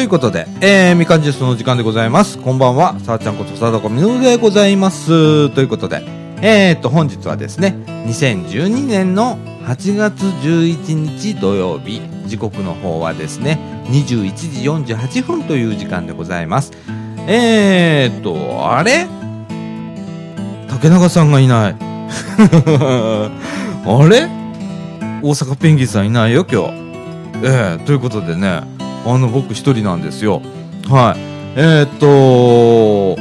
ということで、えー、みかんジュースの時間でございます。こんばんは、さあちゃんことさだこみのるでございます。ということで、えーと、本日はですね、2012年の8月11日土曜日、時刻の方はですね、21時48分という時間でございます。えーと、あれ？竹中さんがいない。あれ？大阪ペンギンさんいないよ、今日。えー、ということでね、あの、僕一人なんですよ。はい。えー、っと、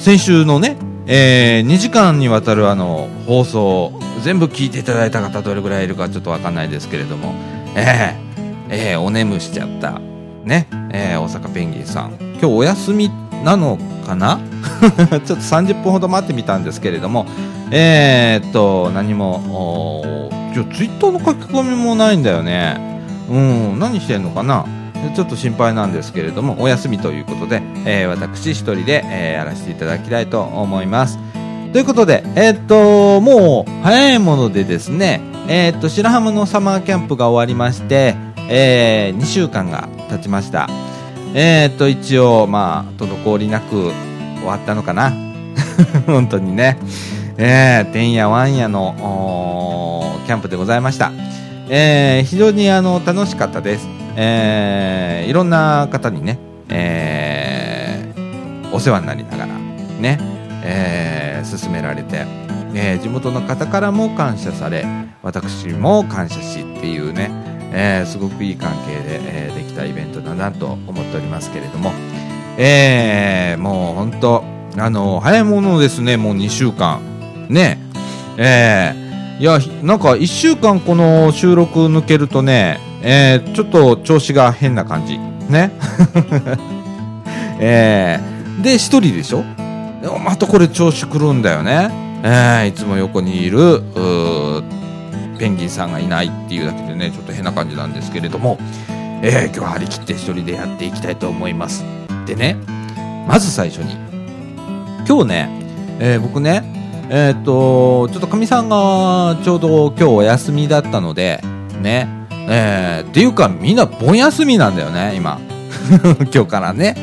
先週のね、えー、2時間にわたるあの、放送、全部聞いていただいた方どれぐらいいるかちょっとわかんないですけれども、えー、えー、お眠しちゃった、ね、えー、大阪ペンギンさん。今日お休みなのかな？ちょっと30分ほど待ってみたんですけれども、えー、っと、何も、おー今日ツイッターの書き込みもないんだよね。うん、何してんのかな？ちょっと心配なんですけれども、お休みということで、えー私一人で、えーやらせていただきたいと思います。ということで、えーっと、もう、早いものでですね、えーっと、白浜のサマーキャンプが終わりまして、え2週間が経ちました。えーっと、一応、まあ、滞りなく終わったのかな？本当にね。えー、てんやわんやの、キャンプでございました。えー非常にあの楽しかったです。えーいろんな方にね、えーお世話になりながら、ね、えー進められて、えー地元の方からも感謝され、私も感謝しっていうね、えーすごくいい関係で、えーできたイベントだなと思っておりますけれども、えーもう本当、あの、早いものですね、もう2週間。ね、えーいや、なんか1週間この収録抜けるとね、えーちょっと調子が変な感じ。ね？えーで、1人でしょ？またこれ調子くるんだよね。えーいつも横にいる、ペンギンさんがいないっていうだけでね、ちょっと変な感じなんですけれども、えー今日は張り切って1人でやっていきたいと思います。でね、まず最初に、今日ね、えー僕ね、えーっと、ちょっとかみさんがちょうど今日お休みだったので、ね、えーっていうかみんな盆休みなんだよね、今。今日からね。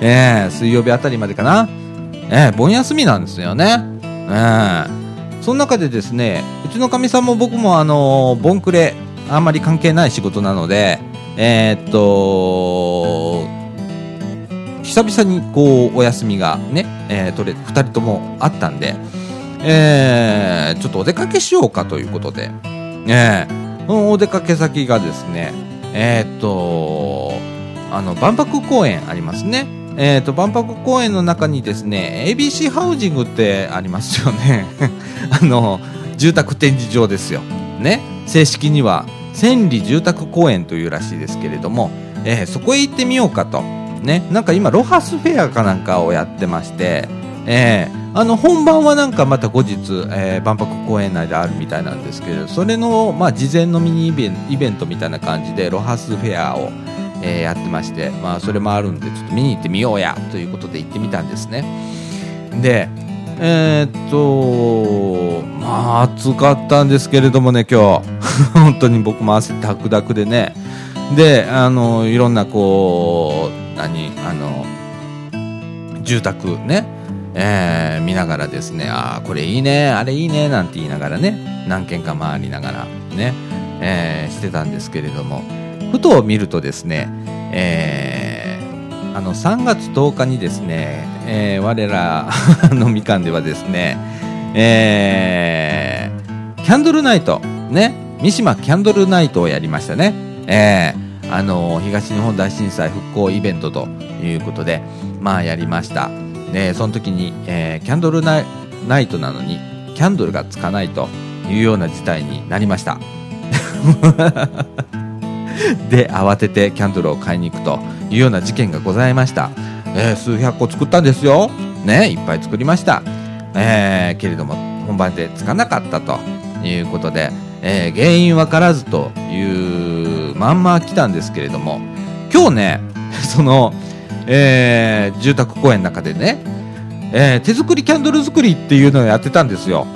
えー水曜日あたりまでかな。えー盆休みなんですよね。えーその中でですね、うちのかみさんも僕もあのー、ボンクレ、あんまり関係ない仕事なので、えーっと、久々にこうお休みがね、えー取れ2人ともあったんで、えーちょっとお出かけしようかということで、えーそのお出かけ先がですね、えーっと、あの、万博公園ありますね。えーっと、万博公園の中にですね、ABC ハウジングってありますよね。あの、住宅展示場ですよ。ね。正式には、千里住宅公園というらしいですけれども、えーそこへ行ってみようかと。ね。なんか今、ロハスフェアかなんかをやってまして、えーあの本番はなんかまた後日、えー万博公園内であるみたいなんですけどそれの、まあ、事前のミニイベンイベントみたいな感じでロハスフェアを、えーやってまして、まあ、それもあるんでちょっと見に行ってみようやということで行ってみたんですね。でえーっとまあ暑かったんですけれどもね今日。本当に僕も汗ダクダクでね。であのいろんなこう何あの住宅ね。えー見ながらですね、ああ、これいいね、あれいいね、なんて言いながらね、何軒か回りながらね、えーしてたんですけれども、ふと見るとですね、えーあの、3月10日にですね、えー我ら のみかんではですね、えーキャンドルナイト、ね、三島キャンドルナイトをやりましたね。えーあの東日本大震災復興イベントということで、まあやりました。で、その時に、えーキャンドルナイトなのに、キャンドルがつかないというような事態になりました。で、慌ててキャンドルを買いに行くというような事件がございました。えー数百個作ったんですよ。ね、いっぱい作りました。えーけれども、本番でつかなかったということで、えー原因わからずというまんま来たんですけれども、今日ね、その、えー住宅公園の中でね、えー手作りキャンドル作りっていうのをやってたんですよ。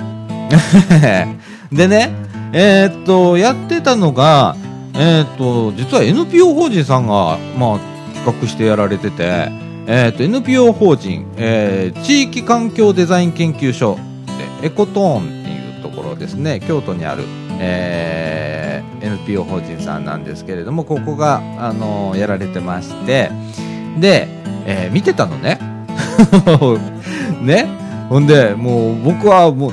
でね、えーっと、やってたのが、えーっと、実は NPO 法人さんが、まあ、企画してやられてて、えー、と NPO 法人、えー地域環境デザイン研究所でエコトーンっていうところですね京都にある、えー NPO 法人さんなんですけれどもここが、あのやられてましてで、えー見てたのね。ね。ほんでもう僕はもう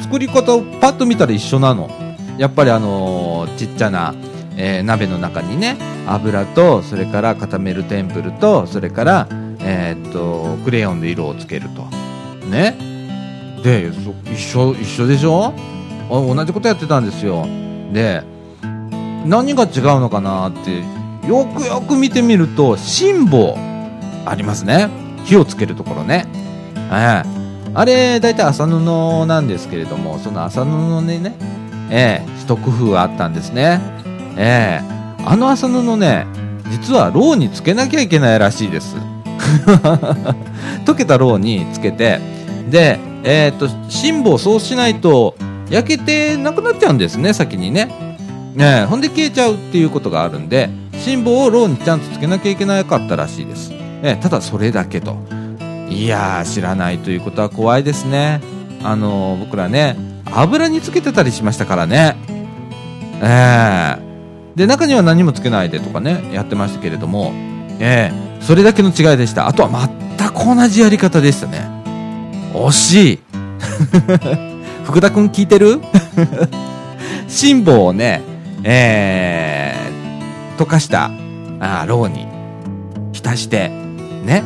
作り方をパッと見たら一緒なの。やっぱりあのーちっちゃな、えー鍋の中にね油とそれから固めるテンプルとそれから、えーっとクレヨンで色をつけると。ね。で一緒一緒でしょ？同じことやってたんですよ。で何が違うのかなってよくよく見てみると辛抱ありますね。火をつけるところね。はいあれ大体麻布なんですけれどもその麻布にねええ一工夫あったんですね。ええ。あの麻布ね実はろうにつけなきゃいけないらしいです。溶けたろうにつけてでえっ、と辛抱そうしないと焼けてなくなっちゃうんですね先にね。ねほんで消えちゃうっていうことがあるんで辛抱をろうにちゃんとつけなきゃいけなかったらしいです、えただそれだけと。いやー知らないということは怖いですね。あのー僕らね油につけてたりしましたからね。ええ。で中には何もつけないでとかねやってましたけれども。ええそれだけの違いでした。あとは全く同じやり方でしたね。惜しい。福田君聞いてる？辛抱をねえー、溶かしたあーろうに浸してね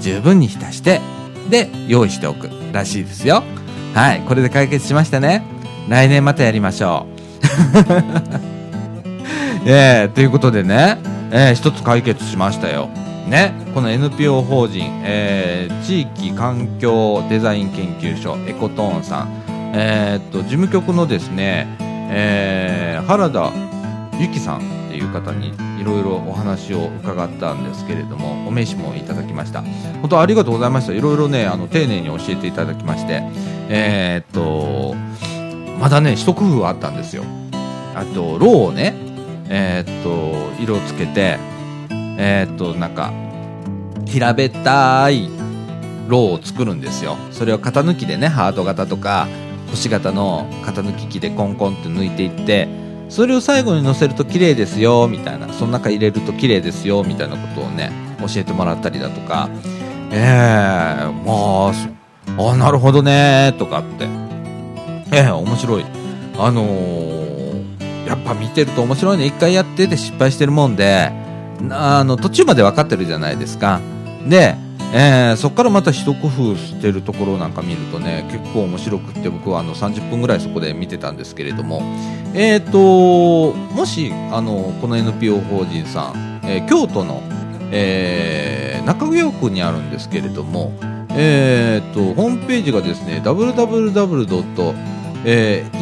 十分に浸してで用意しておくらしいですよ。はいこれで解決しましたね。来年またやりましょう。えー、ということでね、えー一つ解決しましたよ。ねこの NPO 法人、えー地域環境デザイン研究所エコトーンさん。えーっと事務局のですね、えー原田由紀さんっていう方にいろいろお話を伺ったんですけれどもお名刺もいただきました。本当ありがとうございました。いろいろねあの丁寧に教えていただきましてえーっとまだね一工夫あったんですよ。あとろうをねえーっと色をつけてえーっとなんか平べったいろうを作るんですよ。それを型抜きでねハート型とか星型の型抜き機でコンコンって抜いていってそれを最後に乗せると綺麗ですよみたいな。その中入れると綺麗ですよみたいなことをね教えてもらったりだとか。ええまああなるほどねとかって。ええ面白い。あのーやっぱ見てると面白いね。一回やってて失敗してるもんであの途中まで分かってるじゃないですか。で、えーそこからまた一工夫してるところなんか見るとね結構面白くって僕はあの30分ぐらいそこで見てたんですけれどもえー、ともしあのこの NPO 法人さん、えー京都の、えー中京区にあるんですけれども、えー、とホームページがですね www. えー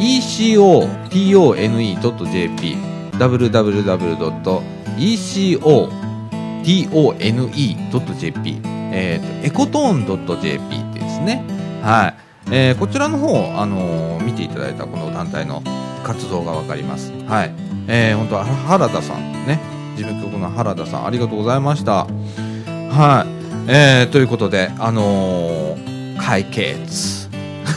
ecotone.jp www.ecotone.jp えーとエコトーン .jp ってですね。はい、えーこちらの方、あのー見ていただいたこの団体の活動がわかります。はい、えー、本当は原田さんね。事務局の原田さんありがとうございました。はい、えー、ということであのー解決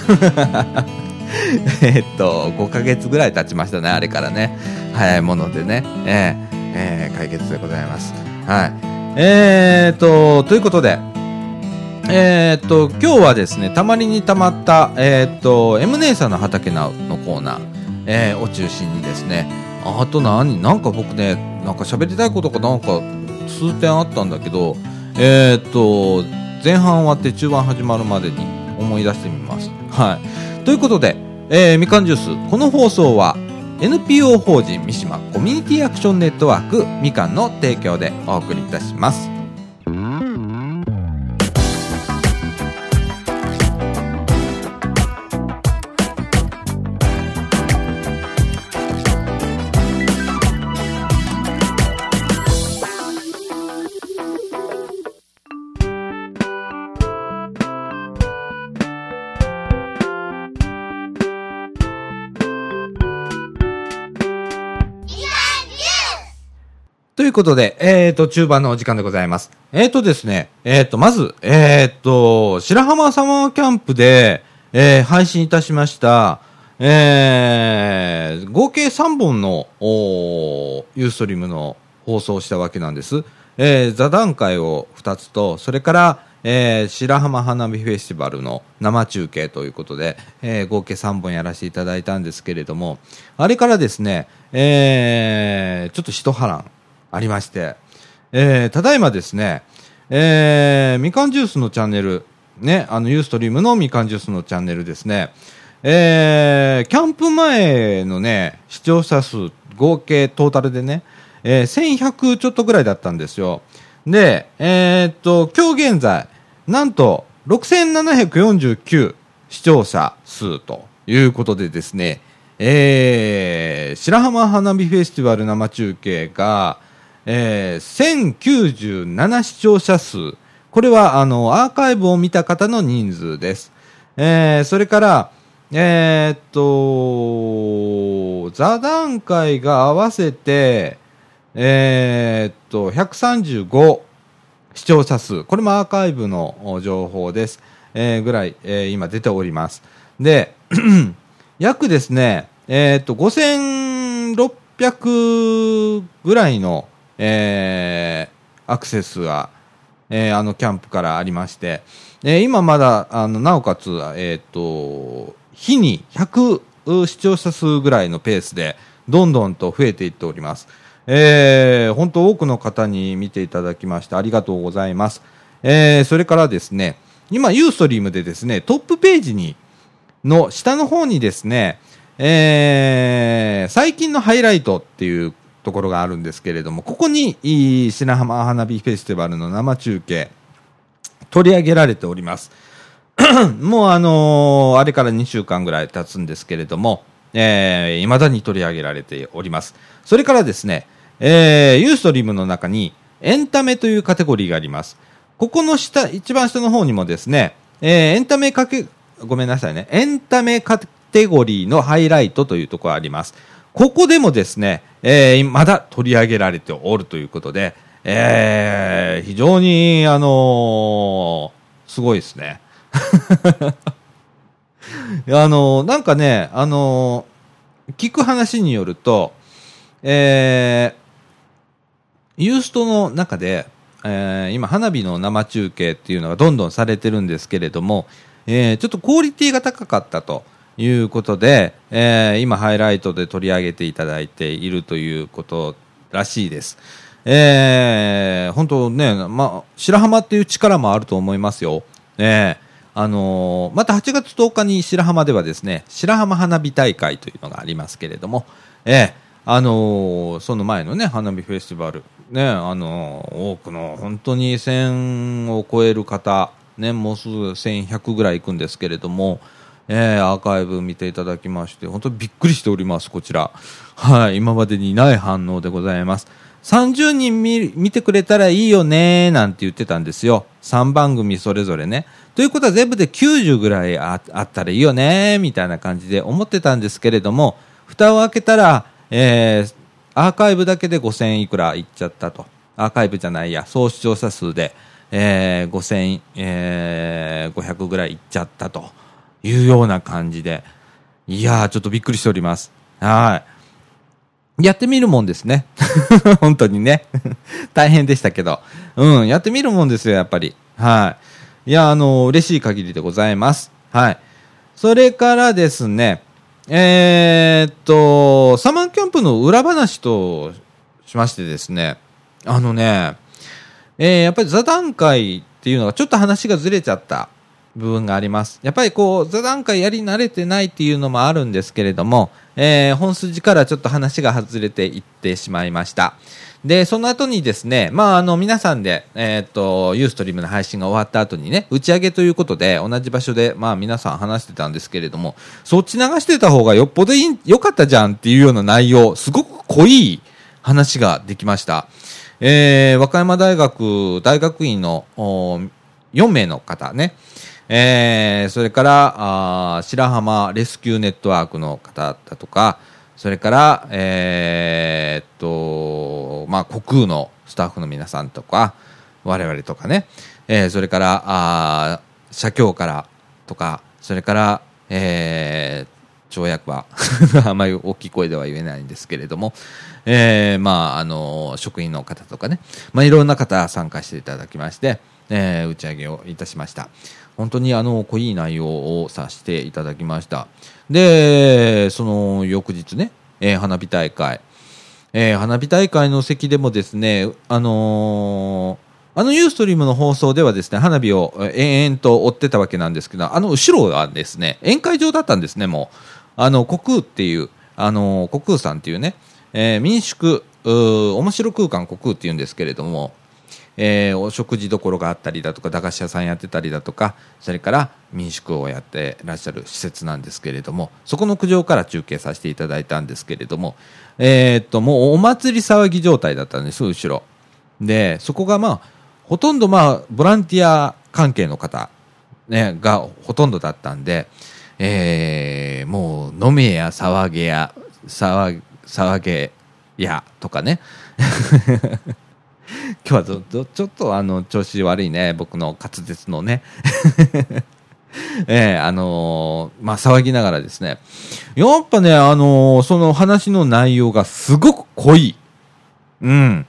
えっと5ヶ月ぐらい経ちましたねあれからね。早いものでね。えーえー解決でございます。はい。えー、とということでえー、と今日はですねたまりにたまったえー、っと M 姉さんの畑なのコーナー、えーを中心にですねあと何なんか僕ねなんか喋りたいことがなんか数点あったんだけどえー、と前半終わって中盤始まるまでに思い出してみます。はい。ということで、えーみかんジュースこの放送は NPO 法人三島コミュニティアクションネットワークみかんの提供でお送りいたします。ことで、えっ、と、中盤のお時間でございます。えっ、とですね、えっ、と、まず、えっ、と、白浜サマーキャンプで、えー配信いたしました、えー合計3本の、おーユーストリームの放送をしたわけなんです。えー座談会を2つと、それから、えー白浜花火フェスティバルの生中継ということで、えー合計3本やらせていただいたんですけれども、あれからですね、えーちょっと一波乱ありまして、えーただいまですね、えーみかんジュースのチャンネル、ね、あの、ユーストリームのみかんジュースのチャンネルですね、えーキャンプ前のね、視聴者数、合計トータルでね、えー1100ちょっとぐらいだったんですよ。で、えーっと、今日現在、なんと、6749視聴者数ということでですね、えー白浜花火フェスティバル生中継が、えー1097視聴者数。これは、あの、アーカイブを見た方の人数です。えーそれから、えーっと、座談会が合わせて、えーっと、135視聴者数。これもアーカイブの情報です。えーぐらい、えー今出ております。で、約ですね、えーっと、5600ぐらいの、えーアクセスが、えーあのキャンプからありまして、えー今まだ、あの、なおかつ、えーと、日に100視聴者数ぐらいのペースで、どんどんと増えていっております。えー本当多くの方に見ていただきましてありがとうございます。えーそれからですね、今、ユーストリームでですね、トップページに、の下の方にですね、えー最近のハイライトっていうところがあるんですけれども、ここに、いい白浜花火フェスティバルの生中継、取り上げられております。もうあのーあれから2週間ぐらい経つんですけれども、えー、未だに取り上げられております。それからですね、えー、ユーストリームの中に、エンタメというカテゴリーがあります。ここの下、一番下の方にもですね、えー、エンタメかけ、ごめんなさいね、エンタメカテゴリーのハイライトというところがあります。ここでもですね、えー、まだ取り上げられておるということで、えー、非常に、あのーすごいですね。あのなんかね、あの聞く話によると、えー、ユーストの中で、えー今、花火の生中継っていうのがどんどんされてるんですけれども、えーちょっとクオリティが高かったということで、えー今、ハイライトで取り上げていただいているということらしいです。えー本当ね、まあ、白浜っていう力もあると思いますよ。えーあのーまた8月10日に白浜ではですね、白浜花火大会というのがありますけれども、えーあのーその前のね、花火フェスティバル、ね、あのー多くの本当に1000を超える方、ね、もうすぐ1100ぐらい行くんですけれども、えーアーカイブ見ていただきまして、本当にびっくりしております、こちら。はい、今までにない反応でございます。30人見見てくれたらいいよねなんて言ってたんですよ。3番組それぞれね。ということは全部で90ぐらいあったらいいよねみたいな感じで思ってたんですけれども、蓋を開けたら、えーアーカイブだけで5000いくらいっちゃったと。アーカイブじゃないや、総視聴者数で、えー5000、えー500ぐらいいっちゃったというような感じで、いやー、ちょっとびっくりしております。はい。やってみるもんですね。本当にね。大変でしたけど。うん、やってみるもんですよ、やっぱり。はい。いや、あの、嬉しい限りでございます。はい。それからですね、えーっと、サマーキャンプの裏話としましてですね、あのね、えーやっぱり座談会っていうのがちょっと話がずれちゃった部分があります。やっぱりこう、座談会やり慣れてないっていうのもあるんですけれども、えー本筋からちょっと話が外れていってしまいました。で、その後にですね、まあ、あの、皆さんで、えーっと、ユーストリームの配信が終わった後にね、打ち上げということで、同じ場所で、まあ、皆さん話してたんですけれども、そっち流してた方がよっぽどいい、良かったじゃんっていうような内容、すごく濃い話ができました。えー和歌山大学大学院の4名の方ね、えーそれからあ白浜レスキューネットワークの方だとか、それから、えーっと、と、まあ、国空のスタッフの皆さんとか、我々とかね、えー、それから、あ社協からとか、それから、えー、跳躍は あまり大きい声では言えないんですけれども、えー、まあ、あの、職員の方とかね、まあ、いろんな方参加していただきまして、えー、打ち上げをいたしました。本当にあの、濃い内容をさせていただきました。で、その翌日ね、えー、花火大会、えー、花火大会の席でもですね、あのー、あのユーストリームの放送ではですね、花火を延々と追ってたわけなんですけど、あの後ろがですね、宴会場だったんですね、もう。あの、国空っていう、あの、国空さんっていうね、えー、民宿、面白空間国空っていうんですけれども、えー、お食事どころがあったりだとか駄菓子屋さんやってたりだとかそれから民宿をやってらっしゃる施設なんですけれどもそこの苦情から中継させていただいたんですけれども、えー、っともうお祭り騒ぎ状態だったんです後ろ。でそこがまあほとんどまあボランティア関係の方、ね、がほとんどだったんで、えー、もう飲めや騒げや騒騒げやとかね。今日はちょっとあの調子悪いね、僕の滑舌のね。ええー、あのー、まあ、騒ぎながらですね。やっぱね、あのー、その話の内容がすごく濃い。うん。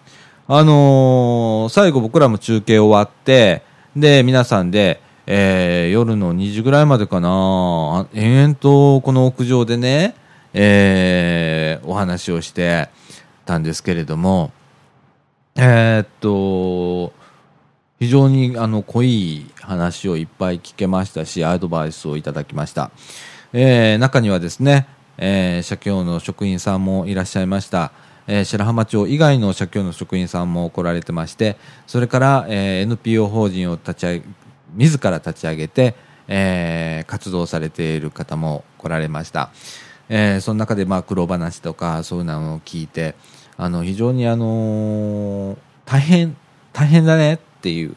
あの最後僕らも中継終わって、で、皆さんで、え夜の2時ぐらいまでかな、延々とこの屋上でね、えお話をしてたんですけれども、えー、っと、非常にあの濃い話をいっぱい聞けましたし、アドバイスをいただきました。えー、中にはですね、えー、社協の職員さんもいらっしゃいました。えー、白浜町以外の社協の職員さんも来られてまして、それから、えー、NPO 法人を立ち上げ、自ら立ち上げて、えー、活動されている方も来られました。えー、その中で、まあ、苦労話とか、そういうのを聞いて、あの非常にあのー、大変大変だねっていう、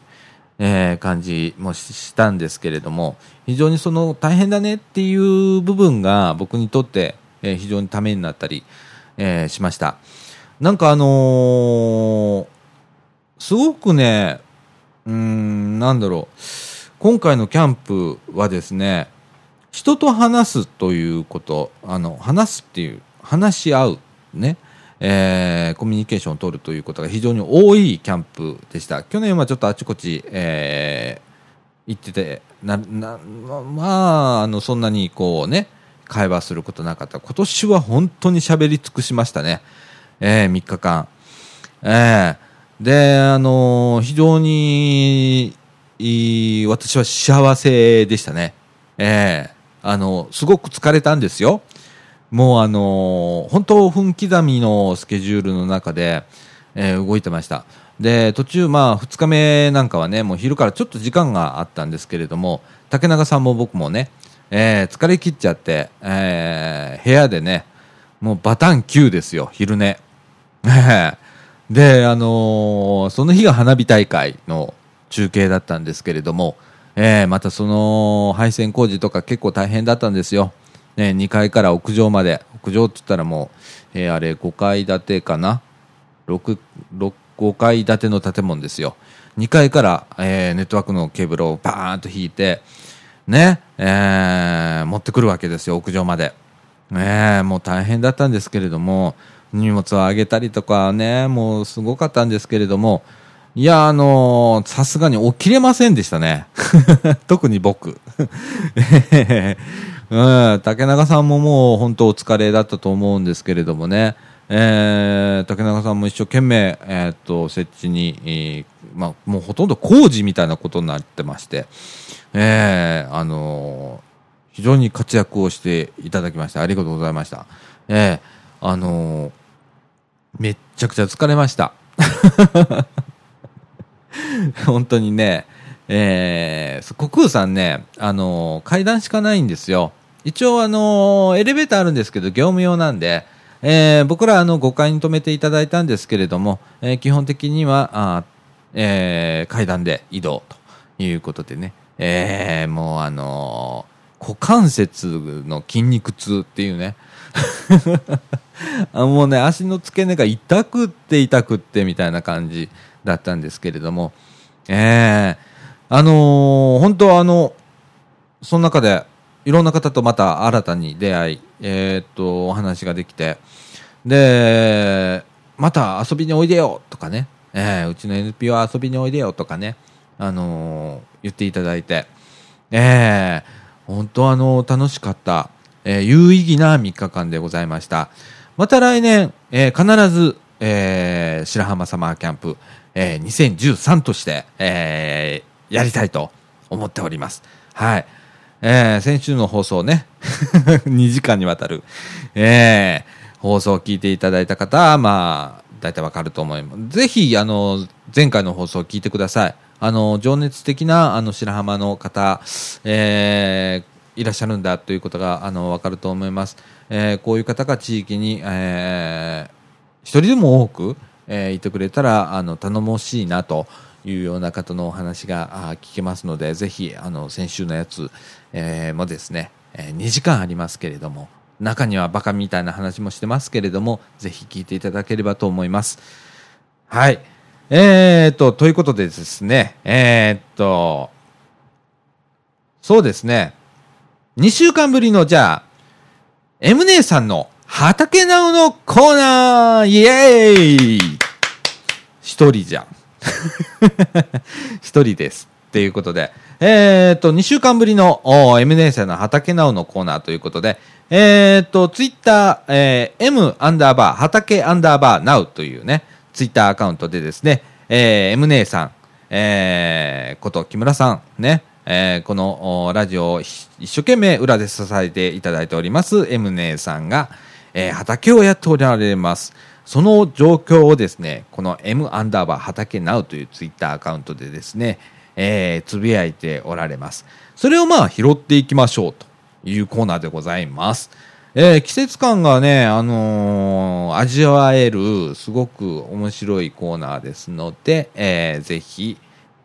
えー、感じもしたんですけれども非常にその大変だねっていう部分が僕にとって、えー、非常にためになったり、えー、しました。なんかあの、すごくねうんなんだろう。今回のキャンプはですね人と話すということあの話すっていう話し合うね。えー、コミュニケーションを取るということが非常に多いキャンプでした。去年はちょっとあちこち、えー、行ってて、な、な、まあ、あの、そんなにこうね、会話することなかった。今年は本当に喋り尽くしましたね。えー、3日間。えー、で、あのー、非常に、いい、私は幸せでしたね。ええー、あの、すごく疲れたんですよ。もうあのー、本当分刻みのスケジュールの中で、えー、動いてました。で、途中まあ2日目なんかはね、もう昼からちょっと時間があったんですけれども、竹中さんも僕もね、えー、疲れ切っちゃって、えー、部屋でね、もうバタン9ですよ、昼寝。で、あのー、その日が花火大会の中継だったんですけれども、えー、またその配線工事とか結構大変だったんですよ。ね、2階から屋上まで、屋上って言ったらもう、えー、あれ5階建てかな？6, 6、5階建ての建物ですよ。2階から、えー、ネットワークのケーブルをバーンと引いて、ね、えー、持ってくるわけですよ、屋上まで。ね、もう大変だったんですけれども、荷物を上げたりとかね、もうすごかったんですけれども、いや、あのさすがに起きれませんでしたね。特に僕。うん、竹中さんももう本当お疲れだったと思うんですけれどもね、えー、竹中さんも一生懸命、えー、っと設置に、えー、まあ、もうほとんど工事みたいなことになってまして、えー、あのー、非常に活躍をしていただきましてありがとうございました。えー、あのー、めっちゃくちゃ疲れました。本当にね、えー、国空さんね、あのー、階段しかないんですよ。一応あのエレベーターあるんですけど業務用なんで、えー、僕らあの5階に止めていただいたんですけれども、えー、基本的にはあ、えー、階段で移動ということでね、えー、もうあの股関節の筋肉痛っていうね。もうね、足の付け根が痛くって痛くってみたいな感じだったんですけれども、えー、あのー、本当はあの、その中でいろんな方とまた新たに出会い、えー、っと、お話ができて、で、また遊びにおいでよとかね、えー、うちの NPO 遊びにおいでよとかね、あのー、言っていただいて、えー、本当あの楽しかった、えー、有意義な3日間でございました。また来年、えー、必ず、えー、白浜サマーキャンプ、えー、2013として、えー、やりたいと思っております。はい。えー、先週の放送ね、2時間にわたる、えー、放送を聞いていただいた方は、まあ、大体わかると思います。ぜひ、あの、前回の放送を聞いてください。あの、情熱的な、あの、白浜の方、えー、いらっしゃるんだということが、あの、わかると思います。えー、こういう方が地域に、えー、一人でも多く、えー、いてくれたら、あの、頼もしいなというような方のお話が聞けますので、ぜひ、あの、先週のやつ、えー、もですね、えー、2時間ありますけれども、中にはバカみたいな話もしてますけれども、ぜひ聞いていただければと思います。はい。えー、っと、ということでですね、えー、っと、そうですね、2週間ぶりの、じゃあ、M 姉さんの畑直のコーナーイエーイ一人じゃ。一人です。っていうことで、えー、っと、2週間ぶりの M 姉さんの畑直のコーナーということで、えー、っと、ツイッター、えー、M アンダーバー、畑アンダーバーナウというね、ツイッターアカウントでですね、えー、M 姉さん、えー、こと木村さん、ね、えー、このラジオを一生懸命裏で支えていただいております M 姉さんが、えー、畑をやっておられます。その状況をですね、この M アンダーバー畑ナウというツイッターアカウントでですね、えー、つぶやいておられます。それをまあ拾っていきましょうというコーナーでございます。えー、季節感がね、あのー、味わえる、すごく面白いコーナーですので、えー、ぜひ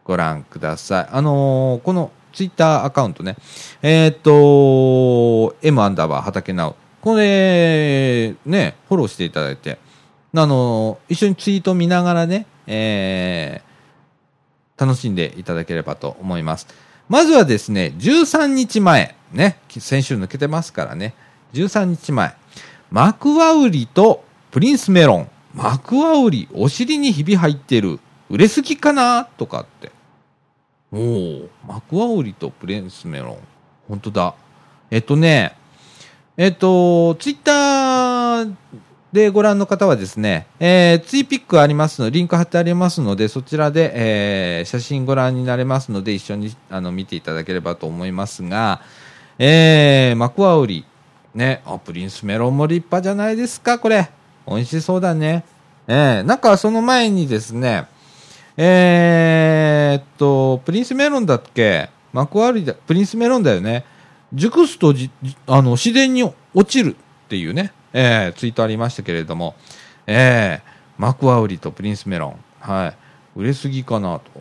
ご覧ください。あのー、このツイッターアカウントね、え、っと、M アンダーバー畑直。これ、ね、フォローしていただいて、あの一緒にツイート見ながらね、えー、楽しんでいただければと思います。まずはですね、13日前、ね、先週抜けてますからね、13日前、マクワウリとプリンスメロン。マクワウリ、お尻にひび入ってる。売れすぎかなとかって。おお、マクワウリとプリンスメロン。本当だ。えっとね、えっと、ツイッターでご覧の方はですね、えー、ツイピックありますので、リンク貼ってありますので、そちらで、えー、写真ご覧になれますので、一緒にあの見ていただければと思いますが、えー、マクワウリ、ね、あ、プリンスメロンも立派じゃないですか、これ。美味しそうだね。えー、なんかその前にですね、えー、っと、プリンスメロンだっけ？マクワウリだ、プリンスメロンだよね。熟すとじ、あの、自然に落ちるっていうね、えー、ツイートありましたけれども、えー、マクワウリとプリンスメロン、はい、売れすぎかなと。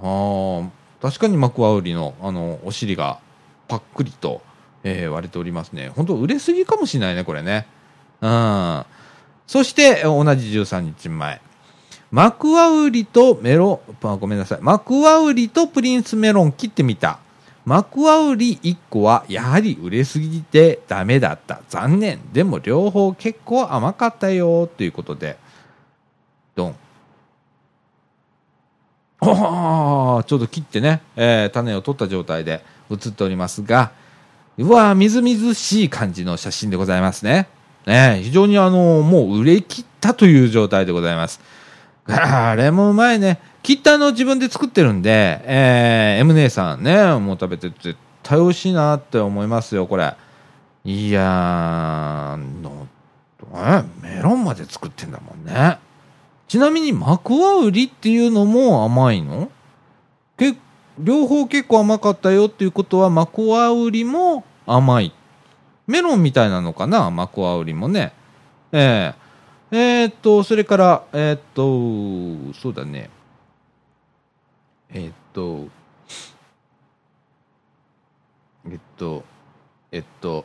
あ確かにマクワウリの、あの、お尻がパックリと、えー、割れておりますね。本当売れすぎかもしれないね、これね。うん。そして、同じ13日前。マクワウリとメロン、ごめんなさい。マクワウリとプリンスメロン切ってみた。マクワウリ1個はやはり売れすぎてダメだった。残念。でも両方結構甘かったよ。ということで。ドン。おちょうど切ってね、えー、種を取った状態で写っておりますが、うわみずみずしい感じの写真でございますね。ね非常にあの、もう売れ切ったという状態でございます。あれもうまいね。切ったの自分で作ってるんで、えー、M 姉さんね、もう食べて絶対美味しいなって思いますよ、これ。いやー、の、え、メロンまで作ってんだもんね。ちなみに、マクワウリっていうのも甘いの？け両方結構甘かったよっていうことは、マクワウリも甘い。メロンみたいなのかな、マクワウリもね。えー、えー、っと、それから、えー、っと、そうだね。えー、っと、えっと、えっと、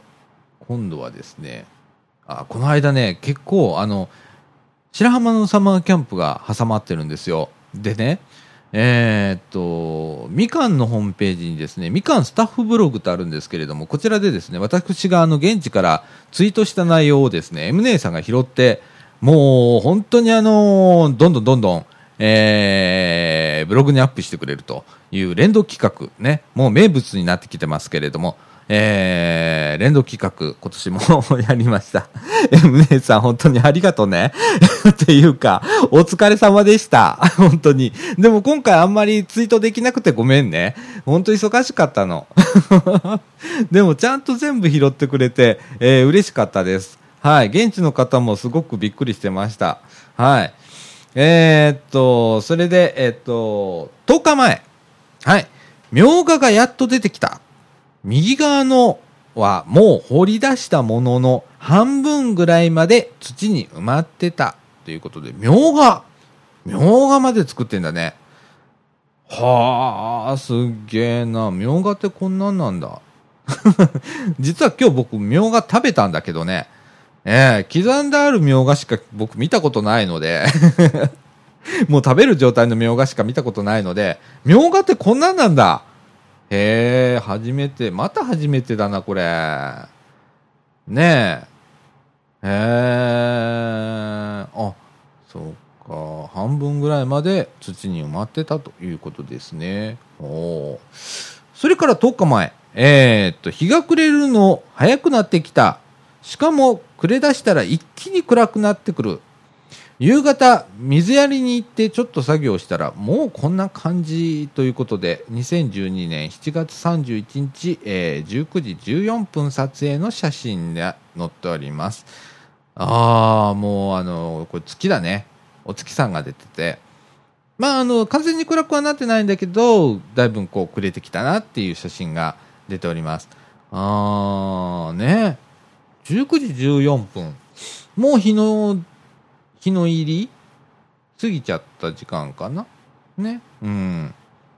今度はですね、あこの間ね、結構、あの、白浜のサマーキャンプが挟まってるんですよ。でね、えー、っと、みかんのホームページにですね、みかんスタッフブログとあるんですけれども、こちらでですね、私があの現地からツイートした内容をですね、M 姉さんが拾って、もう本当にあの、どんどんどんどん、えー、ブログにアップしてくれるという連動企画ね、もう名物になってきてますけれども、えー、連動企画、今年もやりました。M 姉さん、本当にありがとうね。っていうか、お疲れ様でした。本当に。でも今回あんまりツイートできなくてごめんね。本当忙しかったの。でもちゃんと全部拾ってくれて、えー、嬉しかったです。はい。現地の方もすごくびっくりしてました。はい。えー、っと、それで、えー、っと、10日前。はい。みょうががやっと出てきた。右側のはもう掘り出したものの半分ぐらいまで土に埋まってたということで、みょうが、みょうがまで作ってんだね。はあ、すっげえな。みょうがってこんなんなんだ。実は今日僕、みょうが食べたんだけどね。えー、刻んであるみょうがしか僕見たことないので もう食べる状態のみょうがしか見たことないので、みょうがってこんなんなんだ。へえ、初めて、また初めてだな、これ。ねえ。へえ、あ、そうか。半分ぐらいまで土に埋まってたということですね。おそれから10日前。えー、っと、日が暮れるの早くなってきた。しかも、暮れ出したら一気に暗くなってくる。夕方、水やりに行ってちょっと作業したら、もうこんな感じということで、2012年7月31日、えー、19時14分撮影の写真が載っております。ああ、もうあの、これ月だね。お月さんが出てて。まああの、完全に暗くはなってないんだけど、だいぶこう暮れてきたなっていう写真が出ております。ああ、ね。19時14分。もう日の日の入り？過ぎちゃった時間かな？ね。うん。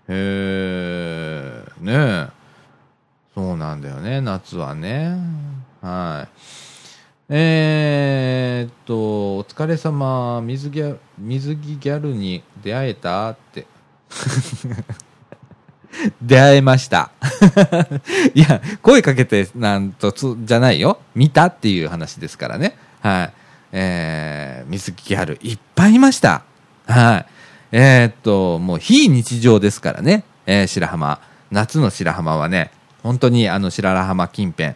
へえ、ねえそうなんだよね、夏はね。はい。えー、っと、お疲れ様、水ギャ水着ギャルに出会えた？って。出会えました。いや、声かけてなんとつ、じゃないよ。見たっていう話ですからね。はい。えー、水木ギャルいっぱいいました。はい。えー、っと、もう非日常ですからね。えー、白浜。夏の白浜はね、本当にあの白良浜近辺、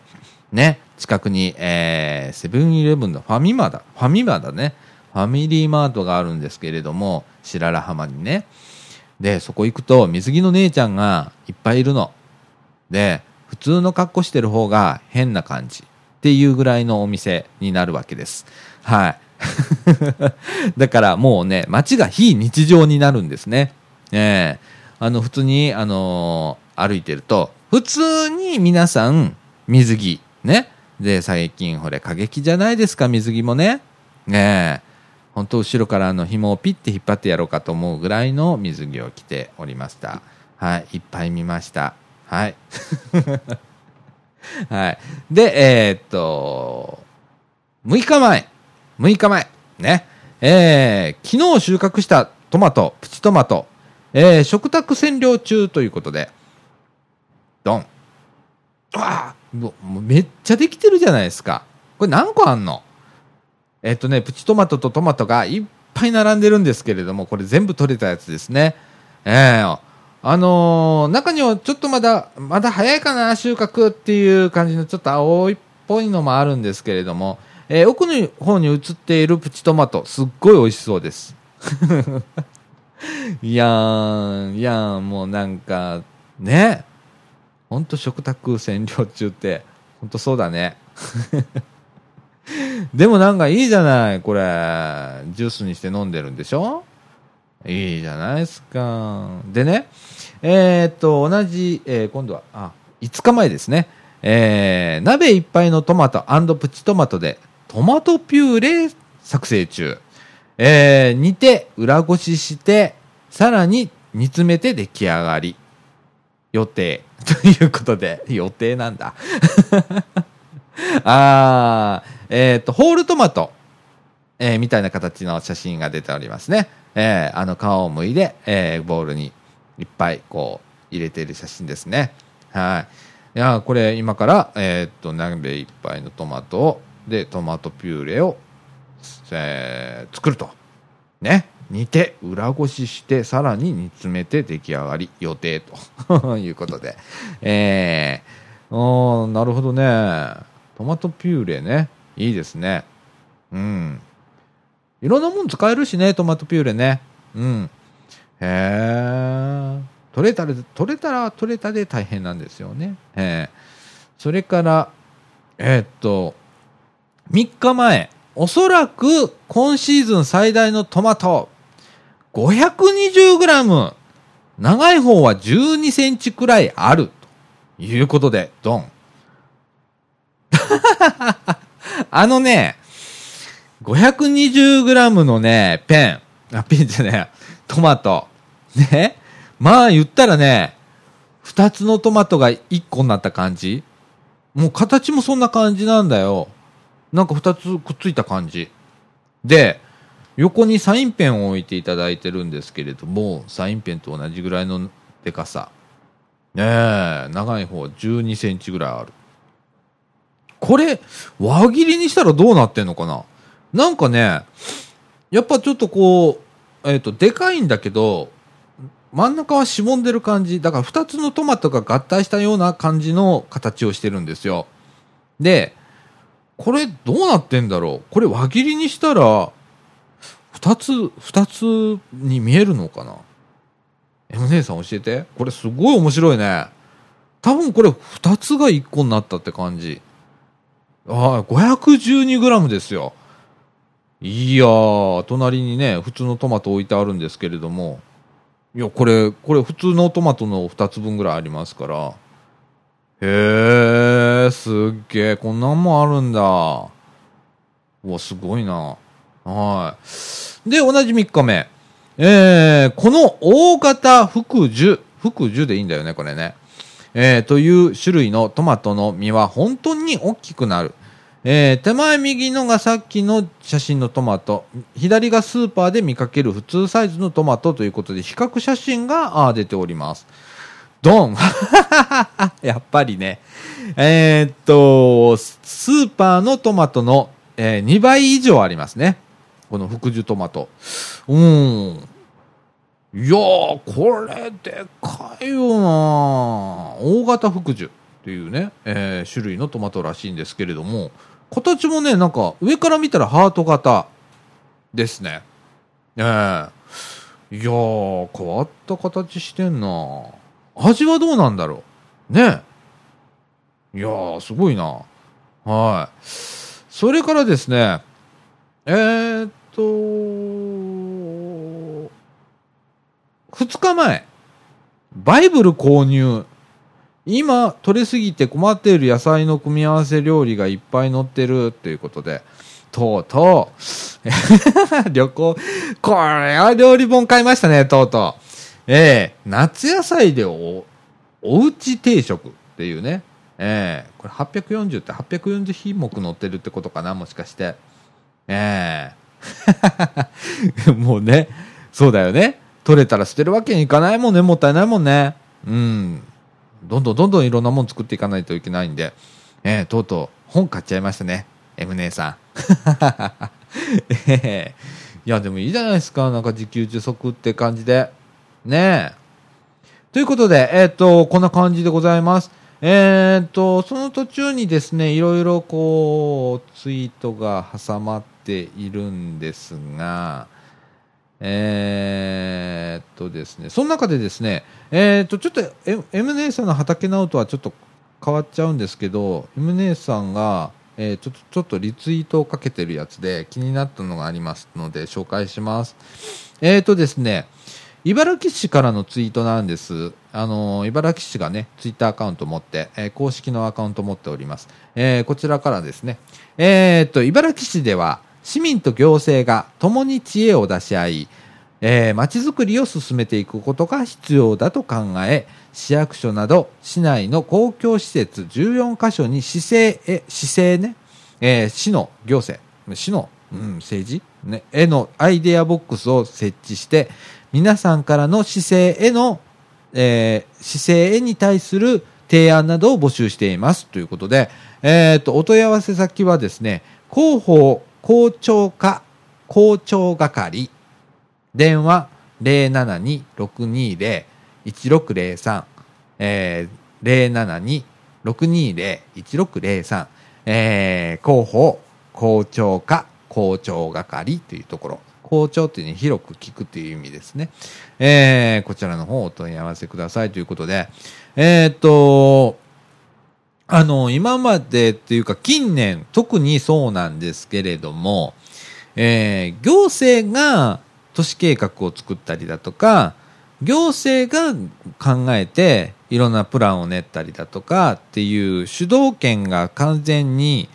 ね、近くに、えー、セブンイレブンのファミマだ。ファミマだね。ファミリーマートがあるんですけれども、白良浜にね。で、そこ行くと水着の姉ちゃんがいっぱいいるの。で、普通の格好してる方が変な感じっていうぐらいのお店になるわけです。はい。だからもうね、街が非日常になるんですね。ええ、あの、普通に、あのー、歩いてると、普通に皆さん、水着、ね。で、最近、ほれ、過激じゃないですか、水着もね。ねえ。本当後ろからの紐をピッて引っ張ってやろうかと思うぐらいの水着を着ておりました。はい。いっぱい見ました。はい。はい。で、えー、っと、6日前。6日前、ね、えー、昨日収穫したトマト、プチトマト、えー、食卓占領中ということで、ドン。ああ、もうめっちゃできてるじゃないですか。これ何個あんの？えっとね、プチトマトとトマトがいっぱい並んでるんですけれども、これ全部取れたやつですね。ええー、あのー、中にはちょっとまだ、まだ早いかな、収穫っていう感じのちょっと青いっぽいのもあるんですけれども、えー、奥の方に映っているプチトマト、すっごい美味しそうです。いやー、いやー、もうなんか、ね。ほんと食卓占領中って、ほんとそうだね。でもなんかいいじゃない、これ。ジュースにして飲んでるんでしょ？いいじゃないですか。でね、えー、っと、同じ、えー、今度は、あ、5日前ですね。えー、鍋いっぱいのトマトプチトマトでトマトピューレ作成中。えー、煮て、裏ごしして、さらに煮詰めて出来上がり。予定。ということで、予定なんだ。あー、えっ、と、ホールトマト、えーみたいな形の写真が出ておりますね。えーあの皮を剥いで、えーボウルにいっぱいこう入れている写真ですね。はい。いやこれ今から、えっと、鍋いっぱいのトマトを、で、トマトピューレを、え作ると。ね。煮て、裏ごしして、さらに煮詰めて出来上がり予定と いうことで。えー、あーなるほどね。トマトピューレね。いいですね。うん。いろんなもん使えるしね、トマトピューレね。うん。へえ。取れたら、取れたら取れたで大変なんですよね。えーそれから、えーっと、3日前、おそらく今シーズン最大のトマト、520g、長い方は12センチくらいある、ということで、ドン。あのね、520g のね、ペン、あ、ペンじゃねえ、トマト。ね。まあ言ったらね、二つのトマトが一個になった感じもう形もそんな感じなんだよ。なんか二つくっついた感じ。で、横にサインペンを置いていただいてるんですけれども、サインペンと同じぐらいのでかさ。ねえ、長い方12センチぐらいある。これ、輪切りにしたらどうなってんのかな？なんかね、やっぱちょっとこう、えっ、と、でかいんだけど、真ん中はしぼんでる感じ。だから二つのトマトが合体したような感じの形をしてるんですよ。で、これどうなってんだろう？これ輪切りにしたら、二つ、二つに見えるのかな ?M 姉さん教えて。これすごい面白いね。多分これ二つが一個になったって感じ。ああ、512g ですよ。いやー、隣にね、普通のトマト置いてあるんですけれども、いや、これ、これ普通のトマトの2つ分ぐらいありますから、へー、すっげー、こんなんもあるんだ。うわ、すごいな。はい。で、同じ3日目。えー、この大型福樹、福樹でいいんだよね、これね。えー、という種類のトマトの実は本当に大きくなる。えー手前右のがさっきの写真のトマト、左がスーパーで見かける普通サイズのトマトということで、比較写真が出ております。ドン やっぱりね。えーっと、スーパーのトマトの、え2倍以上ありますね。この福寿トマト。うーん。いやー、これでかいよな。大型福寿っていうね、えー種類のトマトらしいんですけれども、形もね、なんか上から見たらハート型ですね。ええいやー、変わった形してんな。味はどうなんだろう。ね。いやー、すごいな。はい。それからですね、えー、っと、2日前、バイブル購入。今、取れすぎて困っている野菜の組み合わせ料理がいっぱい載ってるっていうことで、とうとう、旅行、これは料理本買いましたね、とうとう。ええ夏野菜でお、おうち定食っていうね。ええこれ840って840品目載ってるってことかな、もしかして。ええ もうね、そうだよね。取れたら捨てるわけにいかないもんね、もったいないもんね。うん。どんどんどんどんいろんなもん作っていかないといけないんで、えーとうとう本買っちゃいましたね。M 姉さん。ええいや、でもいいじゃないですか。なんか自給自足って感じで。ねえ。ということで、えっ、と、こんな感じでございます。えっ、と、その途中にですね、いろいろこう、ツイートが挟まっているんですが、えーっとですね、その中でですね、えーっと、ちょっと M, M 姉さんの畑直人はちょっと変わっちゃうんですけど、M 姉さんが、えーちょっと、ちょっとリツイートをかけてるやつで気になったのがありますので紹介します。えーっとですね、茨城市からのツイートなんです。あの、茨城市がね、ツイッターアカウント持って、えー公式のアカウント持っております。えーこちらからですね、えーっと、茨城市では、市民と行政が共に知恵を出し合い、えー、街づくりを進めていくことが必要だと考え、市役所など市内の公共施設14カ所に市政、え、市政ね、えー市の行政、市の、うん、政治、ね、へのアイデアボックスを設置して、皆さんからの姿勢への、えー姿勢へに対する提案などを募集しています。ということで、えっ、と、お問い合わせ先はですね、広報校長課校長係、電話072-620-1603、えー、072-620-1603、えー、広報校長課校長係というところ、校長っていうのは広く聞くという意味ですね。えー、こちらの方お問い合わせくださいということで、えーっと、あの、今までっていうか近年特にそうなんですけれども、えー行政が都市計画を作ったりだとか、行政が考えていろんなプランを練ったりだとかっていう主導権が完全に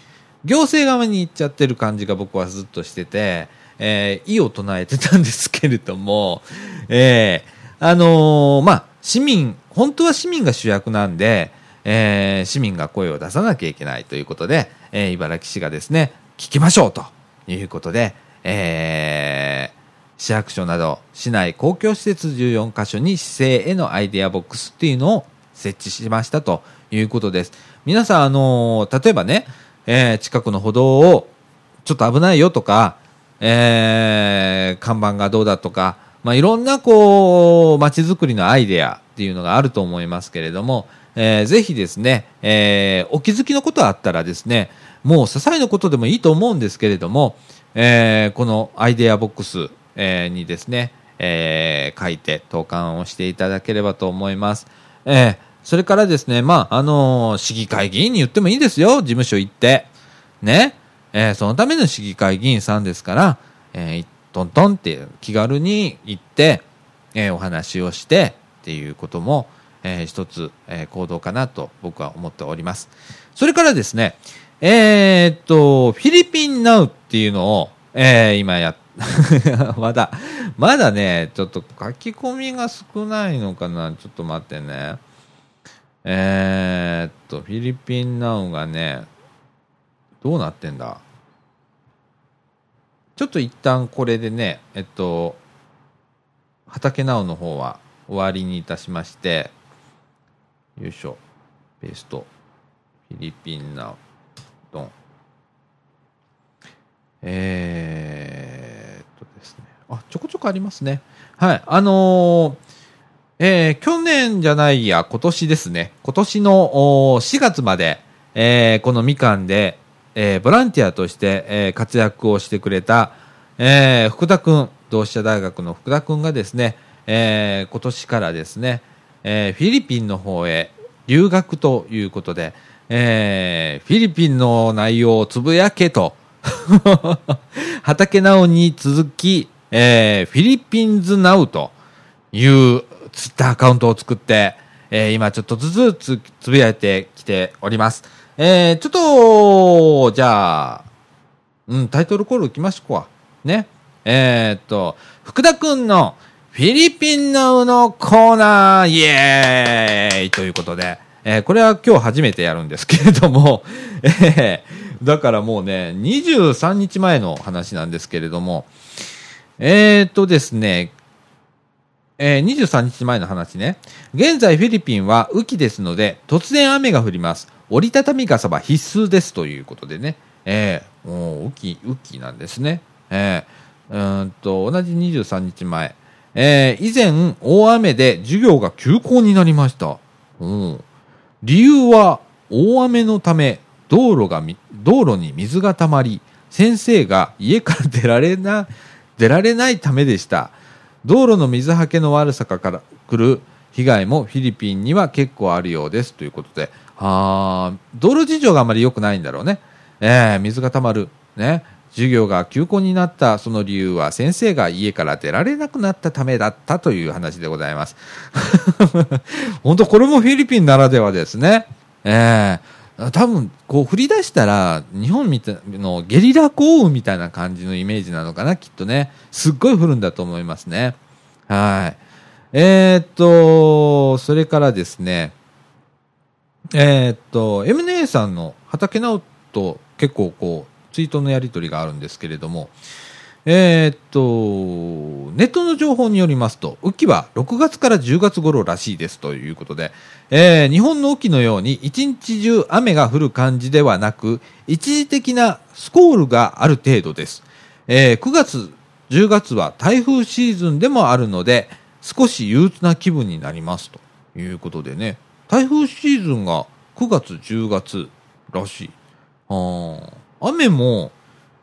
行政側に行っちゃってる感じが僕はずっとしてて、えー異を唱えてたんですけれども、えーあのーまあ、市民、本当は市民が主役なんで、えー市民が声を出さなきゃいけないということで、えー茨城市がですね、聞きましょうということで、えー市役所など市内公共施設14カ所に市政へのアイデアボックスっていうのを設置しましたということです。皆さん、あのー例えばね、えー近くの歩道をちょっと危ないよとか、えー看板がどうだとか、まあ、いろんなこう、街づくりのアイデアっていうのがあると思いますけれども、えーぜひですね、えーお気づきのことあったらですね、もう些細なことでもいいと思うんですけれども、えーこのアイデアボックス、えーにですね、えー書いて投函をしていただければと思います。えーそれからですね、まあ、あのー市議会議員に言ってもいいですよ、事務所行って。ね。えーそのための市議会議員さんですから、えートントンって気軽に行って、えーお話をしてっていうことも、えー一つ、えー行動かなと僕は思っております。それからですね、えーっと、フィリピンナウっていうのを、えー今や、まだ、まだね、ちょっと書き込みが少ないのかな。ちょっと待ってね。えーっと、フィリピンナウがね、どうなってんだ？ちょっと一旦これでね、えっと、畑直の方は終わりにいたしまして、よいしょ、ペースト、フィリピンナ、ドン。えー、っとですね、あ、ちょこちょこありますね。はい、あのーえー去年じゃないや、今年ですね。今年のお4月まで、えーこのみかんで、えーボランティアとして、えー活躍をしてくれた、えー福田くん、同志社大学の福田くんがですね、えー今年からですね、えーフィリピンの方へ留学ということで、えーフィリピンの内容をつぶやけと、畑直に続き、えーフィリピンズナウというツイッターアカウントを作って、えー今ちょっとずつつつぶやいてきております。えーちょっと、じゃあ、うん、タイトルコールいきましょうか。ね。えーっと、福田くんのフィリピンナウのコーナー、イエーイということで、えーこれは今日初めてやるんですけれども、えーだからもうね、23日前の話なんですけれども、えーっとですね、えー23日前の話ね。現在フィリピンは雨季ですので、突然雨が降ります。折りたたみ傘は必須ですということでね。えーもう雨季、雨季なんですね。えーうんと、同じ23日前。えー以前、大雨で授業が休校になりました。うん理由は、大雨のため、道路が、道路に水が溜まり、先生が家から出られな、出られないためでした。道路の水はけの悪さから来る被害もフィリピンには結構あるようですということで、あ道路事情があまり良くないんだろうね。えー水が溜まる。ね。授業が休校になったその理由は先生が家から出られなくなったためだったという話でございます。本当これもフィリピンならではですね。ええ多分、こう降り出したら、日本みたいのゲリラ豪雨みたいな感じのイメージなのかな、きっとね。すっごい降るんだと思いますね。はい。えーっと、それからですね、えーっと、M 姉さんの畑直人結構こう、ツイートのやり取りがあるんですけれども、えー、っと、ネットの情報によりますと、雨季は6月から10月頃らしいですということで、えー、日本の雨季のように一日中雨が降る感じではなく、一時的なスコールがある程度です。えー、9月、10月は台風シーズンでもあるので、少し憂鬱な気分になりますということでね、台風シーズンが9月、10月らしい。雨も、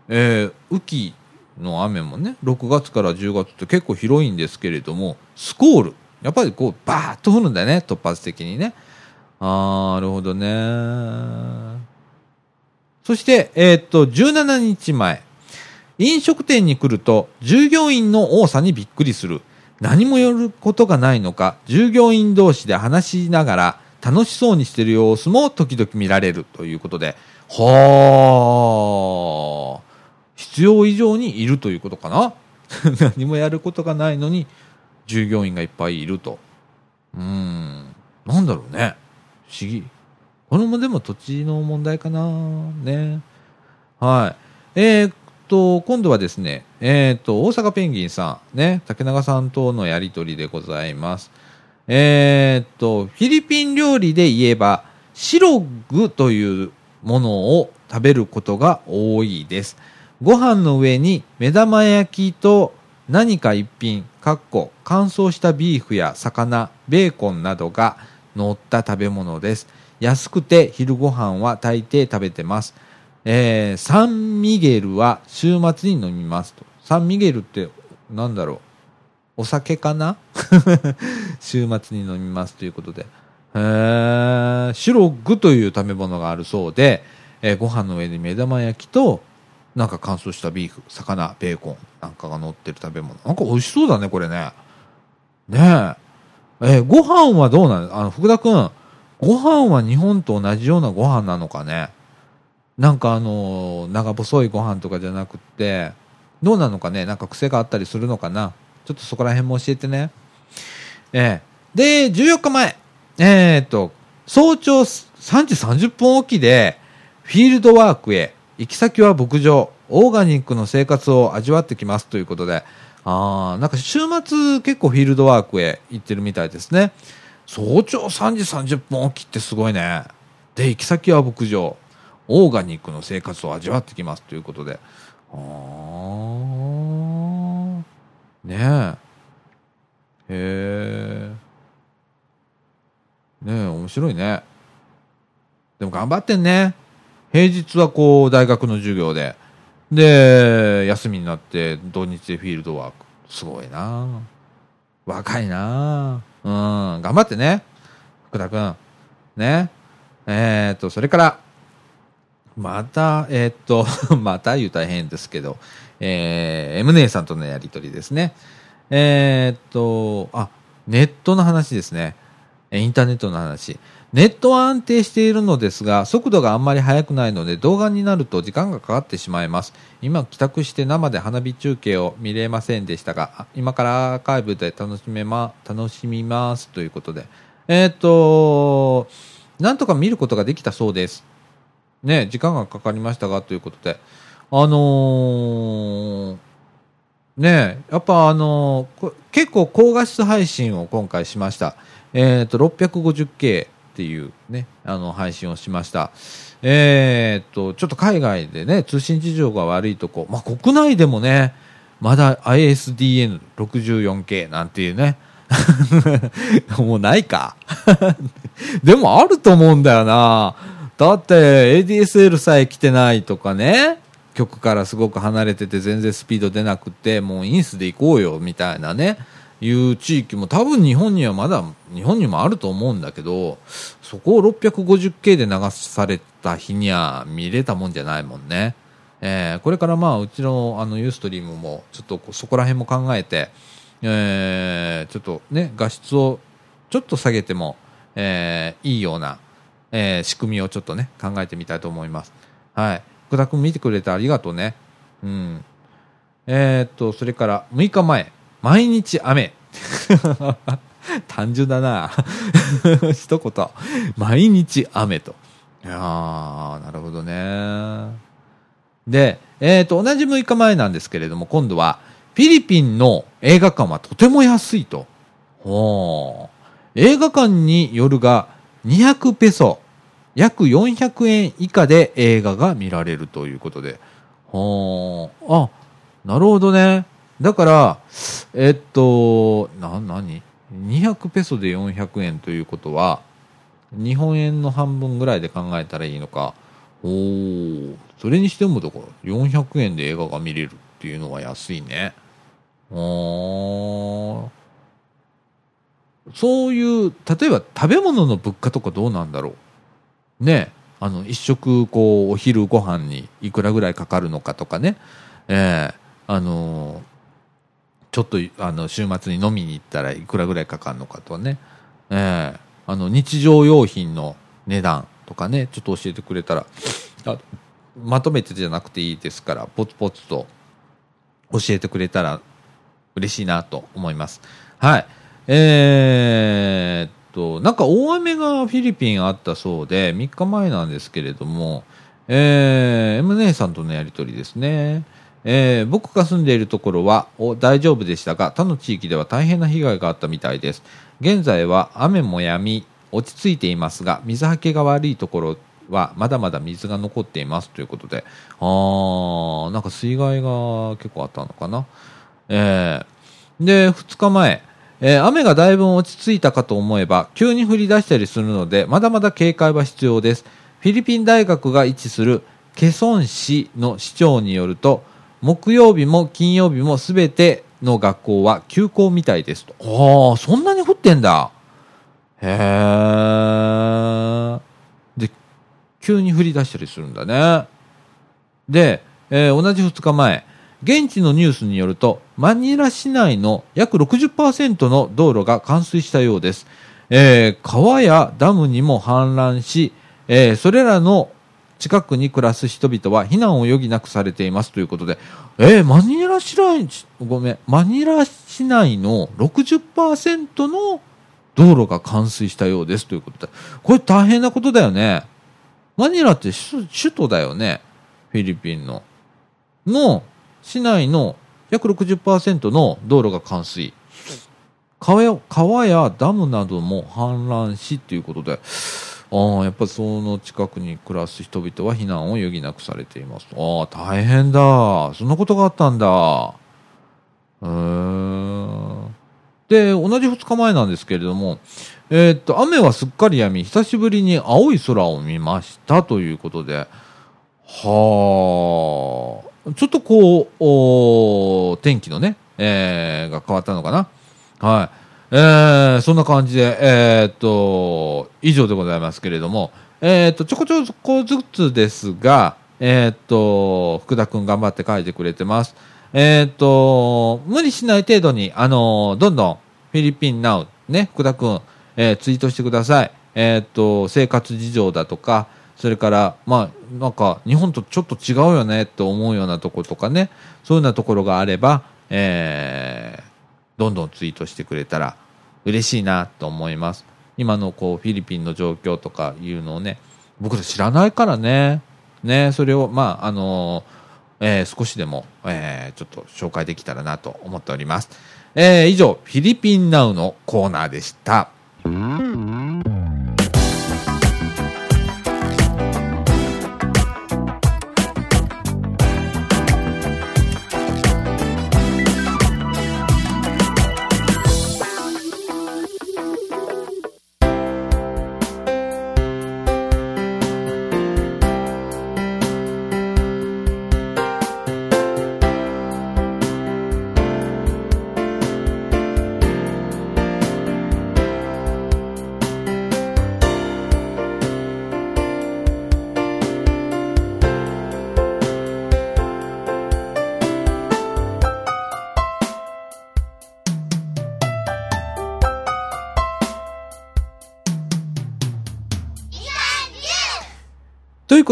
えー、雨季の雨もね、6月から10月って結構広いんですけれども、スコール。やっぱりこう、バーッと降るんだよね、突発的にね。あー、なるほどね。そして、えー、っと、17日前。飲食店に来ると、従業員の多さにびっくりする。何もやることがないのか、従業員同士で話しながら、楽しそうにしてる様子も時々見られるということで、はあ。必要以上にいるということかな？何もやることがないのに従業員がいっぱいいると。うん。なんだろうね。不思議。これもでも土地の問題かな？ね。はい。えー、っと今度はですねえー、っと大阪ペンギンさんね。竹永さんとのやりとりでございます。えー、っとフィリピン料理で言えばシログというものを食べることが多いですご飯の上に目玉焼きと何か一品、かっこ乾燥したビーフや魚、ベーコンなどが乗った食べ物です。安くて昼ご飯は大抵食べてます。えー、サンミゲルは週末に飲みますと。サンミゲルってなんだろう？お酒かな？週末に飲みますということで。え、シログという食べ物があるそうで、えー、ご飯の上に目玉焼きとなんか乾燥したビーフ、魚、ベーコンなんかが乗ってる食べ物。なんか美味しそうだね、これね。ねえ。えー、ご飯はどうなのあの、福田くん、ご飯は日本と同じようなご飯なのかね？なんかあのー、長細いご飯とかじゃなくって、どうなのかね？なんか癖があったりするのかな？ちょっとそこら辺も教えてね。えー、で、14日前、えー、っと、早朝3時30分起きで、フィールドワークへ行き先は牧場、オーガニックの生活を味わってきますということで、ああ、なんか週末結構フィールドワークへ行ってるみたいですね。早朝3時30分起きってすごいね。で、行き先は牧場、オーガニックの生活を味わってきますということで。ああ、ねえ。へえ。ねえ、面白いね。でも頑張ってんね。平日はこう、大学の授業で、で、休みになって土日でフィールドワーク。すごいな若いなうん、頑張ってね。福田くん。ね。えー、っと、それから、また、えー、っと、また言う大変ですけど、えー、M 姉さんとのやりとりですね。えー、っと、あ、ネットの話ですね。インターネットの話。ネットは安定しているのですが、速度があんまり速くないので、動画になると時間がかかってしまいます。今、帰宅して生で花火中継を見れませんでしたが、今からアーカイブで楽しめま、楽しみますということで。えっ、と、なんとか見ることができたそうです。ね、時間がかかりましたが、ということで。あのー、ねやっぱあのー、結構高画質配信を今回しました。えっ、と、650K っていうね、あの、配信をしました。えー、っと、ちょっと海外でね、通信事情が悪いとこ、まあ、国内でもね、まだ ISDN64K なんていうね、もうないか。でもあると思うんだよな。だって ADSL さえ来てないとかね、曲からすごく離れてて全然スピード出なくて、もうインスで行こうよみたいなね。いう地域も多分日本にはまだ日本にもあると思うんだけどそこを 650K で流された日には見れたもんじゃないもんね、えー、これからまあうちのあのユーストリームもちょっとそこら辺も考えて、えー、ちょっとね画質をちょっと下げても、えー、いいような、えー、仕組みをちょっとね考えてみたいと思います。はい。福田君見てくれてありがとうね。うん。えー、っとそれから6日前。毎日雨。単純だな。一言。毎日雨と。いやー、なるほどね。で、えっ、と、同じ6日前なんですけれども、今度は、フィリピンの映画館はとても安いと。ほ。映画館によるが、200ペソ、約400円以下で映画が見られるということで。ほ。あ、なるほどね。だから、えっと、な、なに ?200 ペソで400円ということは、日本円の半分ぐらいで考えたらいいのか。おお、それにしてもだから400円で映画が見れるっていうのは安いね。おそういう、例えば食べ物の物価とかどうなんだろう。ねあの、一食こう、お昼ご飯にいくらぐらいかかるのかとかね。ええー、あのー、ちょっと、あの、週末に飲みに行ったらいくらぐらいかかるのかとね。ええーあの、日常用品の値段とかね、ちょっと教えてくれたら、まとめてじゃなくていいですから、ポツポツと教えてくれたら嬉しいなと思います。はい。えー、と、なんか大雨がフィリピンあったそうで、3日前なんですけれども、えー、M 姉さんとのやりとりですね。えー、僕が住んでいるところは大丈夫でしたが、他の地域では大変な被害があったみたいです。現在は雨も止み、落ち着いていますが、水はけが悪いところはまだまだ水が残っていますということで、あー、なんか水害が結構あったのかな。えー、で、2日前、えー、雨がだいぶ落ち着いたかと思えば、急に降り出したりするので、まだまだ警戒は必要です。フィリピン大学が位置するケソン市の市長によると、木曜日も金曜日もすべての学校は休校みたいですと。ああ、そんなに降ってんだ。へえ。で、急に降り出したりするんだね。で、えー、同じ2日前、現地のニュースによると、マニラ市内の約60%の道路が冠水したようです。えー、川やダムにも氾濫し、えー、それらの近くに暮らす人々は避難を余儀なくされていますということで、えー、マニラ市内、ごめん、マニラ市内の60%の道路が冠水したようですということで、これ大変なことだよね。マニラって首都だよね。フィリピンの。の、市内の約60%の道路が冠水。川や川やダムなども氾濫しということで、ああ、やっぱりその近くに暮らす人々は避難を余儀なくされています。ああ、大変だ。そんなことがあったんだ。へー。で、同じ2日前なんですけれども、えー、っと、雨はすっかり止み、久しぶりに青い空を見ましたということで、はあ、ちょっとこう、天気のね、えー、が変わったのかな。はい。えー、そんな感じで、えー、っと、以上でございますけれども、えー、っと、ちょこちょこずつですが、えー、っと、福田くん頑張って書いてくれてます。えー、っと、無理しない程度に、あのどんどん、フィリピンナウ、ね、福田くん、えツイートしてください。えっと、生活事情だとか、それから、まあ、なんか、日本とちょっと違うよねって思うようなとことかね、そういうようなところがあれば、えー、どんどんツイートしてくれたら嬉しいなと思います。今のこうフィリピンの状況とかいうのをね、僕ら知らないからね、ね、それを、まあ、あのえー、少しでも、えー、ちょっと紹介できたらなと思っております。えー、以上、フィリピンナウのコーナーでした。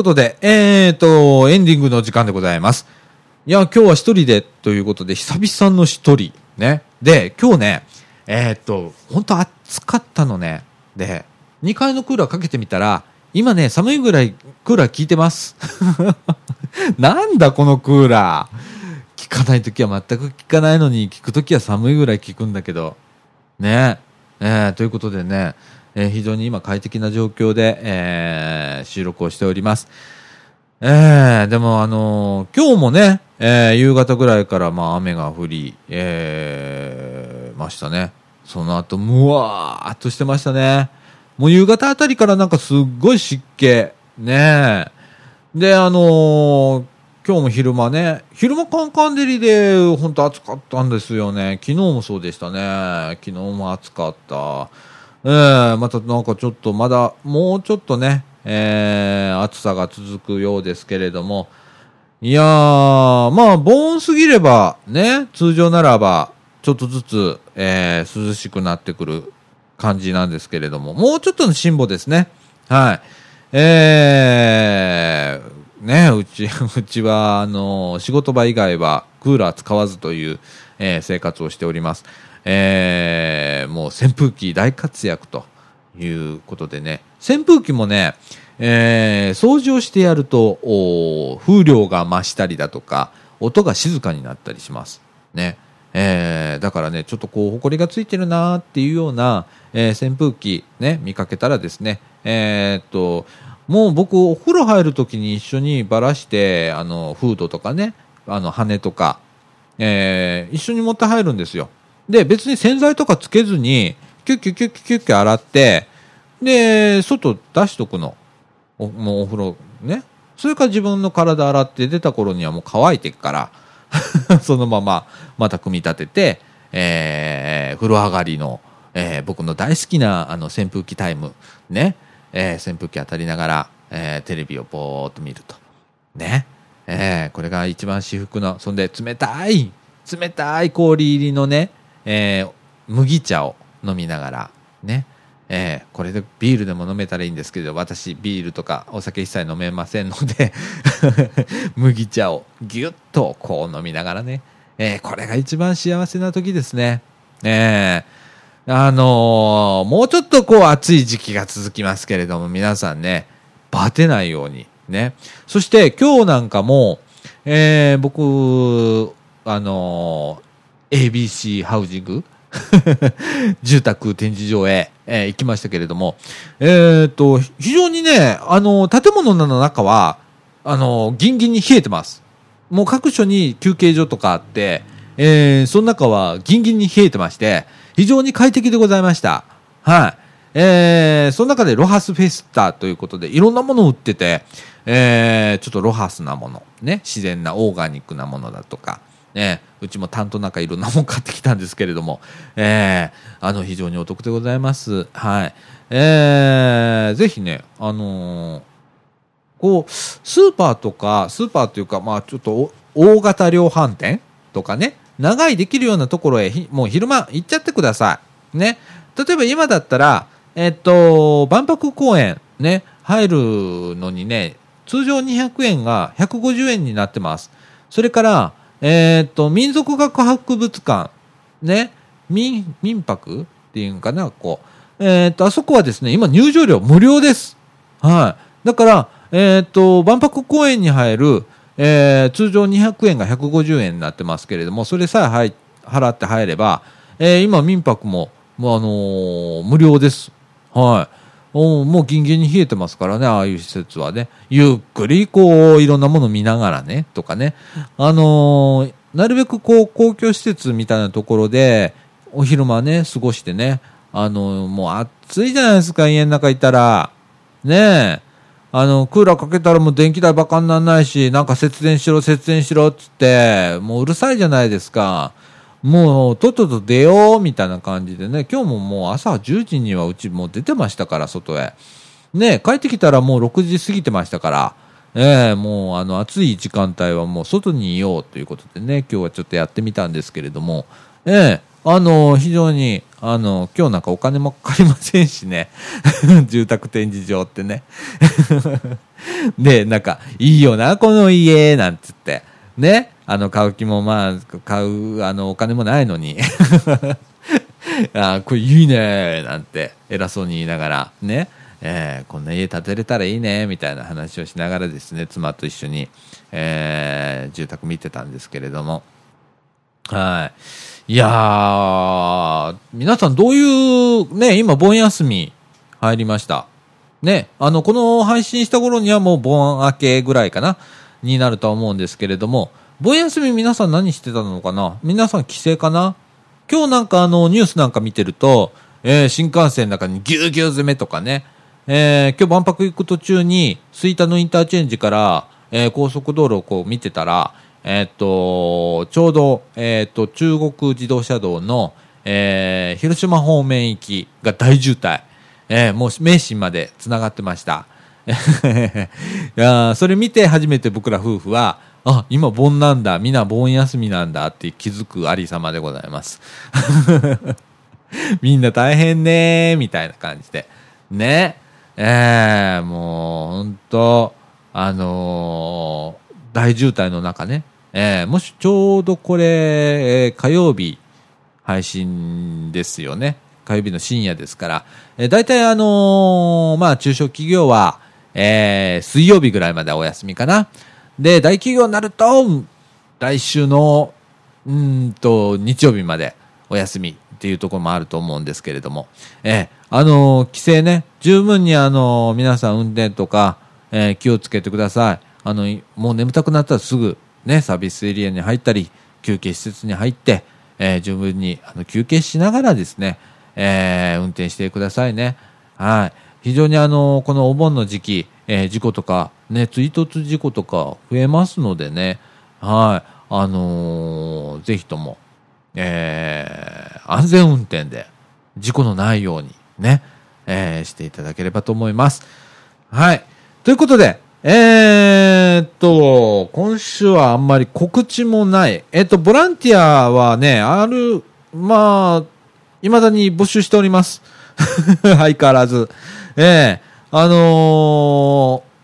ことで、えーと、エンディングの時間でございます。いや、今日は一人でということで、久々の一人。ね。で、今日ね、えー、っと、本当暑かったのね。で、2階のクーラーかけてみたら、今ね、寒いぐらいクーラー効いてます。なんだこのクーラー。効かないときは全く効かないのに、効くときは寒いぐらい効くんだけど。ねえ。ー、ということでね、えー、非常に今快適な状況で、えー、収録をしております。えー、でもあのー、今日もね、えー、夕方ぐらいからまあ雨が降り、えー、ましたね。その後、むわーっとしてましたね。もう夕方あたりからなんかすっごい湿気。ねで、あのー、今日も昼間ね、昼間カンカン照りで本当暑かったんですよね。昨日もそうでしたね。昨日も暑かった。えー、またなんかちょっとまだ、もうちょっとね、えー、暑さが続くようですけれども、いやー、まあ、ボーンすぎれば、ね、通常ならば、ちょっとずつ、えー、涼しくなってくる感じなんですけれども、もうちょっとの辛抱ですね。はい。えー、ね、うち、うちは、あの、仕事場以外はクーラー使わずという、えー、生活をしております。えー、もう扇風機大活躍ということでね、扇風機もね、えー、掃除をしてやると、風量が増したりだとか、音が静かになったりします。ね。えー、だからね、ちょっとこう、埃がついてるなーっていうような、えー、扇風機ね、見かけたらですね、えー、っと、もう僕、お風呂入るときに一緒にばらして、あの、フードとかね、あの、羽とか、えー、一緒に持って入るんですよ。で、別に洗剤とかつけずに、キュッキュッキュッキュッキュッキュ洗って、で、外出しとくの。おもうお風呂ね。それか自分の体洗って出た頃にはもう乾いてっから そのまままた組み立てて、えー、風呂上がりの、えー、僕の大好きなあの扇風機タイム、ね、えー、扇風機当たりながら、えー、テレビをぼーっと見ると。ね。えー、これが一番至福の、そんで冷たい、冷たい氷入りのね、えー、麦茶を飲みながら、ね、えー、これでビールでも飲めたらいいんですけど私ビールとかお酒一切飲めませんので 麦茶をぎゅっとこう飲みながらね、えー、これが一番幸せな時ですね。えー、あのー、もうちょっとこう暑い時期が続きますけれども皆さんねバテないようにね。そして今日なんかも、えー、僕あの ABC ハウジング住宅展示場へ、えー、行きましたけれども、えー、っと、非常にね、あの、建物の中は、あの、ギンギンに冷えてます。もう各所に休憩所とかあって、えー、その中はギンギンに冷えてまして、非常に快適でございました。はい。えー、その中でロハスフェスタということで、いろんなものを売ってて、えー、ちょっとロハスなもの、ね、自然なオーガニックなものだとか、ね、うちも担当なんかいろんなもん買ってきたんですけれども、えー、あの、非常にお得でございます。はい。えー、ぜひね、あのー、こう、スーパーとか、スーパーというか、まあちょっと大型量販店とかね、長いできるようなところへもう昼間行っちゃってください。ね。例えば今だったら、えっと、万博公園ね、入るのにね、通常200円が150円になってます。それから、えー、っと、民族学博物館、ね、民、民泊っていうのかな、こう。えー、っと、あそこはですね、今入場料無料です。はい。だから、えー、っと、万博公園に入る、えー、通常200円が150円になってますけれども、それさえ入払って入れば、えー、今民泊も、もうあのー、無料です。はい。おもうギンギンに冷えてますからね、ああいう施設はね。ゆっくりこう、いろんなもの見ながらね、とかね。あのー、なるべくこう、公共施設みたいなところで、お昼間ね、過ごしてね。あのー、もう暑いじゃないですか、家の中いたら。ねえ。あの、クーラーかけたらもう電気代バカにならないし、なんか節電しろ、節電しろっつって、もううるさいじゃないですか。もう、とっとと出よう、みたいな感じでね、今日ももう朝10時にはうちもう出てましたから、外へ。ね、帰ってきたらもう6時過ぎてましたから、ええー、もうあの暑い時間帯はもう外にいようということでね、今日はちょっとやってみたんですけれども、ええー、あの、非常に、あの、今日なんかお金もかかりませんしね。住宅展示場ってね。で、なんか、いいよな、この家、なんつって。ね。あの、買う気もまあ、買う、あの、お金もないのに。あこれいいねなんて偉そうに言いながら、ね、えー、こんな家建てれたらいいねみたいな話をしながらですね妻と一緒に、えー、住宅見てたんですけれども。はい。いやー皆さんどういうね今盆休み入りました？ねあのこの配信した頃にはもう盆明けぐらいかなになると思うんですけれども盆休み皆さん何してたのかな？皆さん帰省かな？今日なんかあのニュースなんか見てると、えー、新幹線の中にぎゅうぎゅう詰めとかね、えー、今日万博行く途中に、吹田のインターチェンジから、えー、高速道路をこう見てたら、えー、っと、ちょうど、えー、っと、中国自動車道の、えー、広島方面行きが大渋滞。えー、もう名神まで繋がってました。いやそれ見て初めて僕ら夫婦は、あ、今盆なんだ、みんな盆休みなんだって気づくありさまでございます。みんな大変ねみたいな感じで。ね。ええー、もう、本当あのー、大渋滞の中ね、えー、もしちょうどこれ、えー、火曜日配信ですよね。火曜日の深夜ですから、えー、大体あのー、まあ中小企業は、えー、水曜日ぐらいまでお休みかな。で、大企業になると、来週の、うんと、日曜日までお休みっていうところもあると思うんですけれども、えー、あのー、規制ね、十分にあのー、皆さん運転とか、えー、気をつけてください。あの、もう眠たくなったらすぐ、ね、サービスエリアに入ったり、休憩施設に入って、えー、十分にあの休憩しながらですね、えー、運転してくださいね。はい。非常にあの、このお盆の時期、えー、事故とか、ね、追突事故とか増えますのでね、はい。あのー、ぜひとも、えー、安全運転で事故のないようにね、えー、していただければと思います。はい。ということで、えー、っと、今週はあんまり告知もない。え、っと、ボランティアはね、ある、まあ、未だに募集しております。相変わらず。ええー、あのー、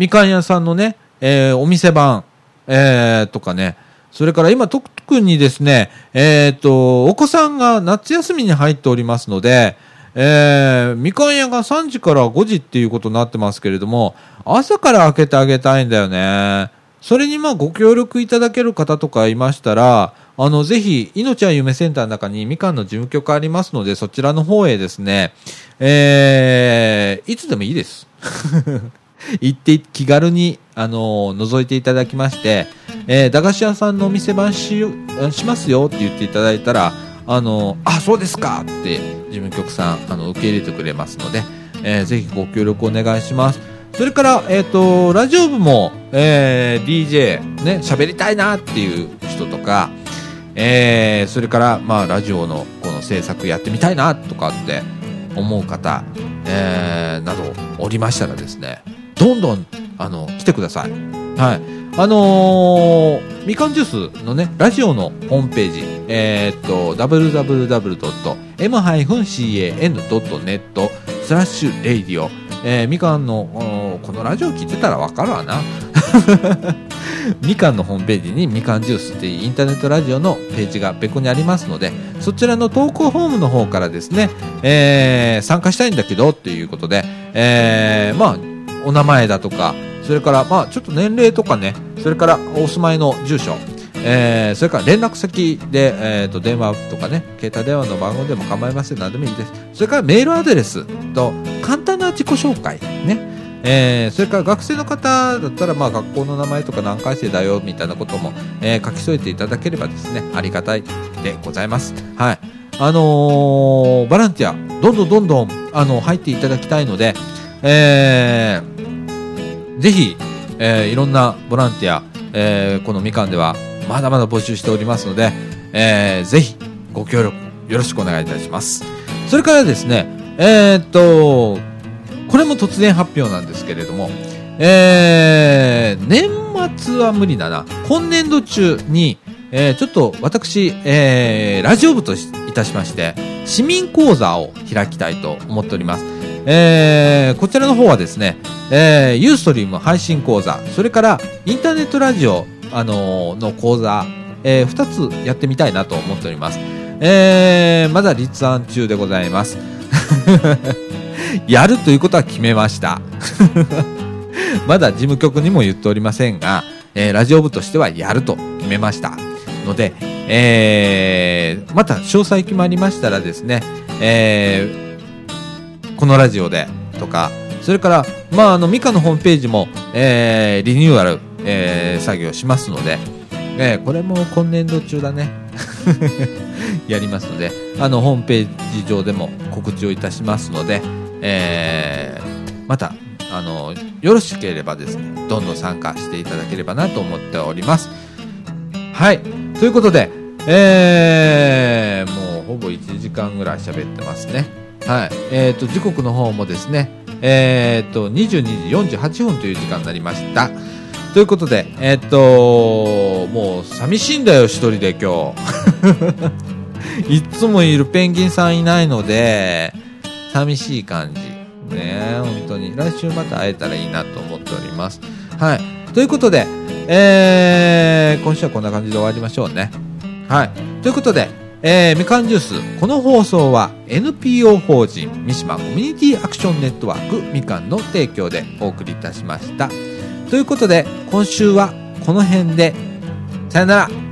みかん屋さんのね、えー、お店番、えー、とかね、それから今特にですね、えっ、ー、と、お子さんが夏休みに入っておりますので、えー、みかん屋が3時から5時っていうことになってますけれども、朝から開けてあげたいんだよね。それにまあご協力いただける方とかいましたら、あの、ぜひ、いのちゃん夢センターの中にみかんの事務局ありますので、そちらの方へですね、えー、いつでもいいです。行って気軽に、あの覗いていただきまして、えー、駄菓子屋さんのお店番ししますよって言っていただいたら、あのあ、そうですかって事務局さん、あの、受け入れてくれますので、えー、ぜひご協力お願いします。それから、えっ、ー、と、ラジオ部も、えー、DJ、ね、喋りたいなっていう人とか、えー、それから、まあ、ラジオのこの制作やってみたいなとかって思う方、えー、などおりましたらですね、どんどん、あの、来てください。はい。あのー、みかんジュースのね、ラジオのホームページ、えー、っと、www.m-can.net スラッシュ radio、えー、みかんの、このラジオ聞いてたらわかるわな。みかんのホームページにみかんジュースっていうインターネットラジオのページが別個にありますので、そちらの投稿フォームの方からですね、えー、参加したいんだけどっていうことで、えー、まあ、お名前だとか、それから、まあ、ちょっと年齢とかね、それからお住まいの住所、えー、それから連絡先で、えーと、電話とかね、携帯電話の番号でも構いません、何でもいいです。それからメールアドレスと、簡単な自己紹介、ね。えー、それから学生の方だったら、まあ、学校の名前とか何回生だよみたいなことも、えー、書き添えていただければですね、ありがたいでございます。はい。あのー、ボランティア、どんどんどんどん、あの、入っていただきたいので、えー、ぜひ、えー、いろんなボランティア、えー、このみかんではまだまだ募集しておりますので、えー、ぜひご協力よろしくお願いいたします。それからですね、えー、っと、これも突然発表なんですけれども、えー、年末は無理だな。今年度中に、えー、ちょっと私、えー、ラジオ部といたしまして、市民講座を開きたいと思っております。えー、こちらの方はですね、えー、ユーストリーム配信講座、それからインターネットラジオ、あのー、の講座、えー、2つやってみたいなと思っております。えー、まだ立案中でございます。やるということは決めました。まだ事務局にも言っておりませんが、えーラジオ部としてはやると決めました。ので、えーまた詳細決まりましたらですね、えーこのラジオでとか、それから、まあ、あの、ミカのホームページも、えーリニューアル、えー作業しますので、えーこれも今年度中だね。やりますので、あの、ホームページ上でも告知をいたしますので、えーまた、あの、よろしければですね、どんどん参加していただければなと思っております。はい。ということで、えーもうほぼ1時間ぐらい喋ってますね。はい。えっ、と、時刻の方もですね、えっ、と、22時48分という時間になりました。ということで、えっ、と、もう寂しいんだよ、一人で今日。いつもいるペンギンさんいないので、寂しい感じ。ね本当に。来週また会えたらいいなと思っております。はい。ということで、えー、今週はこんな感じで終わりましょうね。はい。ということで、えー、みかんジュース。この放送は NPO 法人三島コミュニティアクションネットワークみかんの提供でお送りいたしました。ということで、今週はこの辺で、さよなら。